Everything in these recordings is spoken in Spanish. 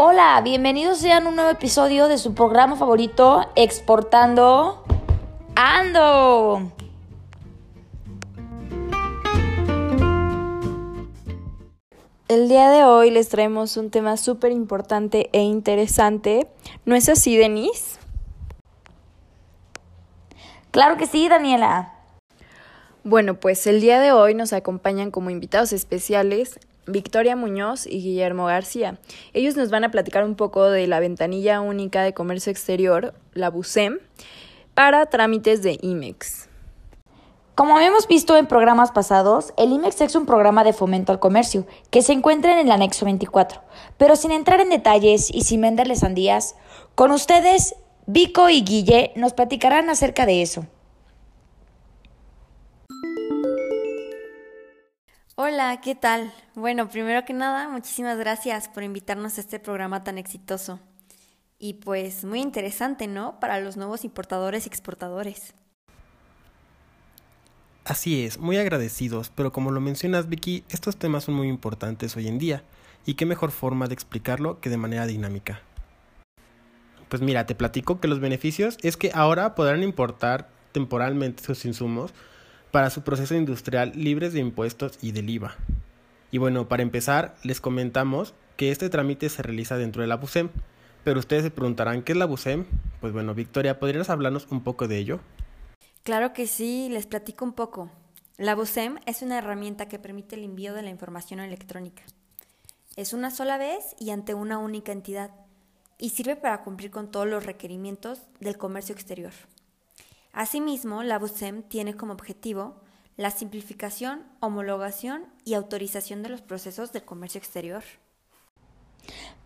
Hola, bienvenidos sean a un nuevo episodio de su programa favorito, Exportando Ando. El día de hoy les traemos un tema súper importante e interesante. ¿No es así, Denise? Claro que sí, Daniela. Bueno, pues el día de hoy nos acompañan como invitados especiales Victoria Muñoz y Guillermo García. Ellos nos van a platicar un poco de la ventanilla única de comercio exterior, la BUSEM, para trámites de IMEX. Como habíamos visto en programas pasados, el IMEX es un programa de fomento al comercio que se encuentra en el anexo 24. Pero sin entrar en detalles y sin venderles sandías, con ustedes, Vico y Guille nos platicarán acerca de eso. Hola, ¿qué tal? Bueno, primero que nada, muchísimas gracias por invitarnos a este programa tan exitoso. Y pues muy interesante, ¿no? Para los nuevos importadores y exportadores. Así es, muy agradecidos, pero como lo mencionas Vicky, estos temas son muy importantes hoy en día, y qué mejor forma de explicarlo que de manera dinámica. Pues mira, te platico que los beneficios es que ahora podrán importar temporalmente sus insumos para su proceso industrial libres de impuestos y del IVA. Y bueno, para empezar, les comentamos que este trámite se realiza dentro de la BUSEM, pero ustedes se preguntarán, ¿qué es la BUSEM? Pues bueno, Victoria, ¿podrías hablarnos un poco de ello? Claro que sí, les platico un poco. La BUSEM es una herramienta que permite el envío de la información electrónica. Es una sola vez y ante una única entidad, y sirve para cumplir con todos los requerimientos del comercio exterior. Asimismo, la BUSEM tiene como objetivo la simplificación, homologación y autorización de los procesos del comercio exterior.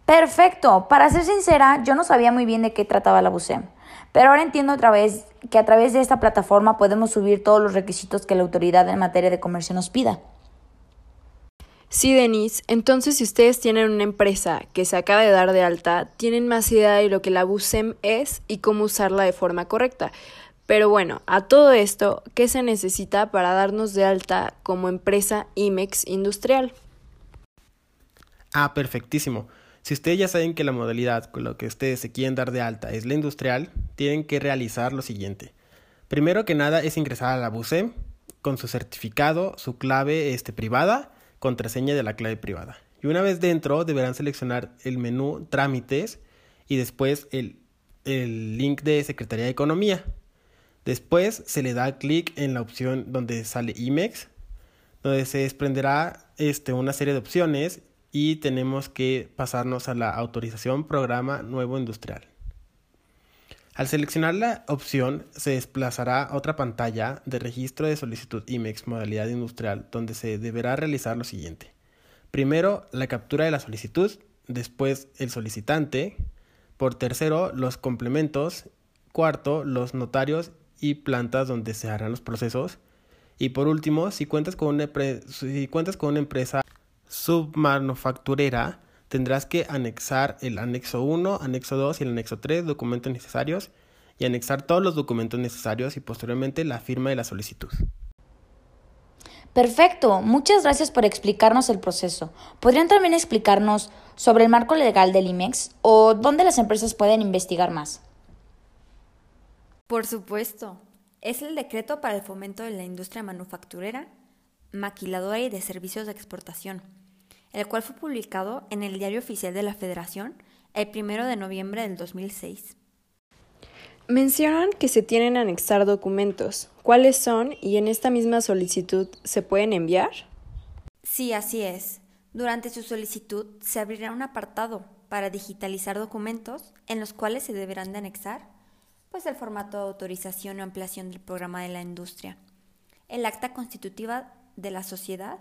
Perfecto. Para ser sincera, yo no sabía muy bien de qué trataba la BUSEM, pero ahora entiendo otra vez que a través de esta plataforma podemos subir todos los requisitos que la autoridad en materia de comercio nos pida. Sí, Denise. Entonces, si ustedes tienen una empresa que se acaba de dar de alta, tienen más idea de lo que la BUSEM es y cómo usarla de forma correcta. Pero bueno, a todo esto, ¿qué se necesita para darnos de alta como empresa IMEX industrial? Ah, perfectísimo. Si ustedes ya saben que la modalidad con la que ustedes se quieren dar de alta es la industrial, tienen que realizar lo siguiente. Primero que nada es ingresar a la BUSEM con su certificado, su clave este, privada, contraseña de la clave privada. Y una vez dentro deberán seleccionar el menú Trámites y después el, el link de Secretaría de Economía. Después se le da clic en la opción donde sale IMEX, donde se desprenderá este, una serie de opciones y tenemos que pasarnos a la autorización programa nuevo industrial. Al seleccionar la opción se desplazará a otra pantalla de registro de solicitud IMEX modalidad industrial donde se deberá realizar lo siguiente. Primero la captura de la solicitud, después el solicitante, por tercero los complementos, cuarto los notarios y plantas donde se harán los procesos. Y por último, si cuentas con una, si cuentas con una empresa submanufacturera, tendrás que anexar el anexo 1, anexo 2 y el anexo 3, documentos necesarios, y anexar todos los documentos necesarios y posteriormente la firma de la solicitud. Perfecto, muchas gracias por explicarnos el proceso. ¿Podrían también explicarnos sobre el marco legal del IMEX o dónde las empresas pueden investigar más? Por supuesto, es el decreto para el fomento de la industria manufacturera, maquiladora y de servicios de exportación, el cual fue publicado en el Diario Oficial de la Federación el 1 de noviembre del 2006. Mencionan que se tienen anexar documentos. ¿Cuáles son y en esta misma solicitud se pueden enviar? Sí, así es. Durante su solicitud se abrirá un apartado para digitalizar documentos en los cuales se deberán de anexar pues el formato de autorización o ampliación del programa de la industria, el acta constitutiva de la sociedad,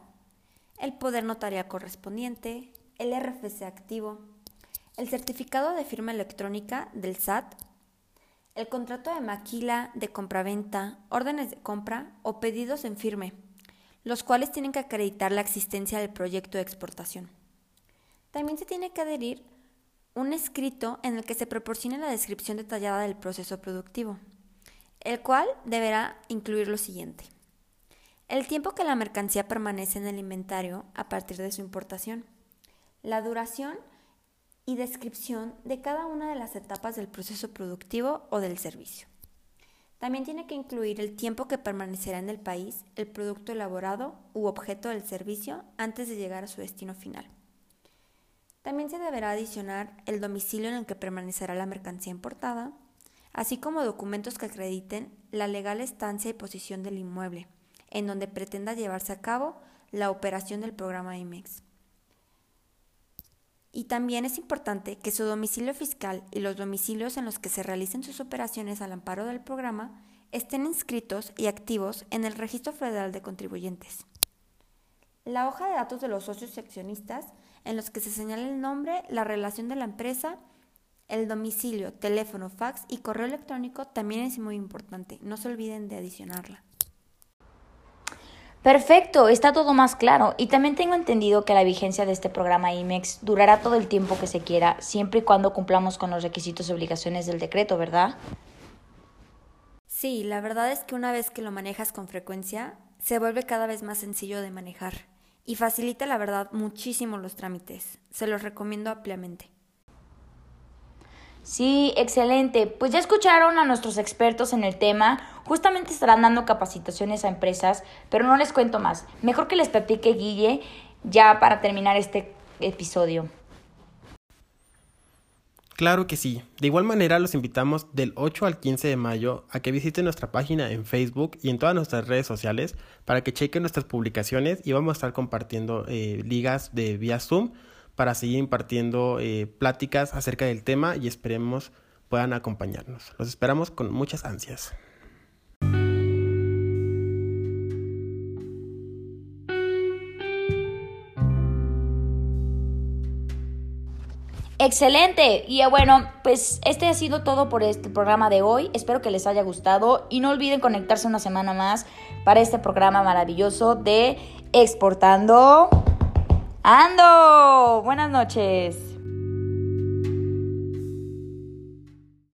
el poder notarial correspondiente, el RFC activo, el certificado de firma electrónica del SAT, el contrato de maquila de compraventa, órdenes de compra o pedidos en firme, los cuales tienen que acreditar la existencia del proyecto de exportación. También se tiene que adherir un escrito en el que se proporcione la descripción detallada del proceso productivo, el cual deberá incluir lo siguiente. El tiempo que la mercancía permanece en el inventario a partir de su importación, la duración y descripción de cada una de las etapas del proceso productivo o del servicio. También tiene que incluir el tiempo que permanecerá en el país el producto elaborado u objeto del servicio antes de llegar a su destino final. También se deberá adicionar el domicilio en el que permanecerá la mercancía importada, así como documentos que acrediten la legal estancia y posición del inmueble, en donde pretenda llevarse a cabo la operación del programa IMEX. Y también es importante que su domicilio fiscal y los domicilios en los que se realicen sus operaciones al amparo del programa estén inscritos y activos en el Registro Federal de Contribuyentes. La hoja de datos de los socios y accionistas en los que se señala el nombre, la relación de la empresa, el domicilio, teléfono, fax y correo electrónico también es muy importante. No se olviden de adicionarla. Perfecto, está todo más claro. Y también tengo entendido que la vigencia de este programa IMEX durará todo el tiempo que se quiera, siempre y cuando cumplamos con los requisitos y obligaciones del decreto, ¿verdad? Sí, la verdad es que una vez que lo manejas con frecuencia, se vuelve cada vez más sencillo de manejar y facilita la verdad muchísimo los trámites. Se los recomiendo ampliamente. Sí, excelente. Pues ya escucharon a nuestros expertos en el tema. Justamente estarán dando capacitaciones a empresas, pero no les cuento más. Mejor que les platique Guille ya para terminar este episodio. Claro que sí. De igual manera los invitamos del 8 al 15 de mayo a que visiten nuestra página en Facebook y en todas nuestras redes sociales para que chequen nuestras publicaciones y vamos a estar compartiendo eh, ligas de vía Zoom para seguir impartiendo eh, pláticas acerca del tema y esperemos puedan acompañarnos. Los esperamos con muchas ansias. Excelente. Y bueno, pues este ha sido todo por este programa de hoy. Espero que les haya gustado y no olviden conectarse una semana más para este programa maravilloso de Exportando Ando. Buenas noches.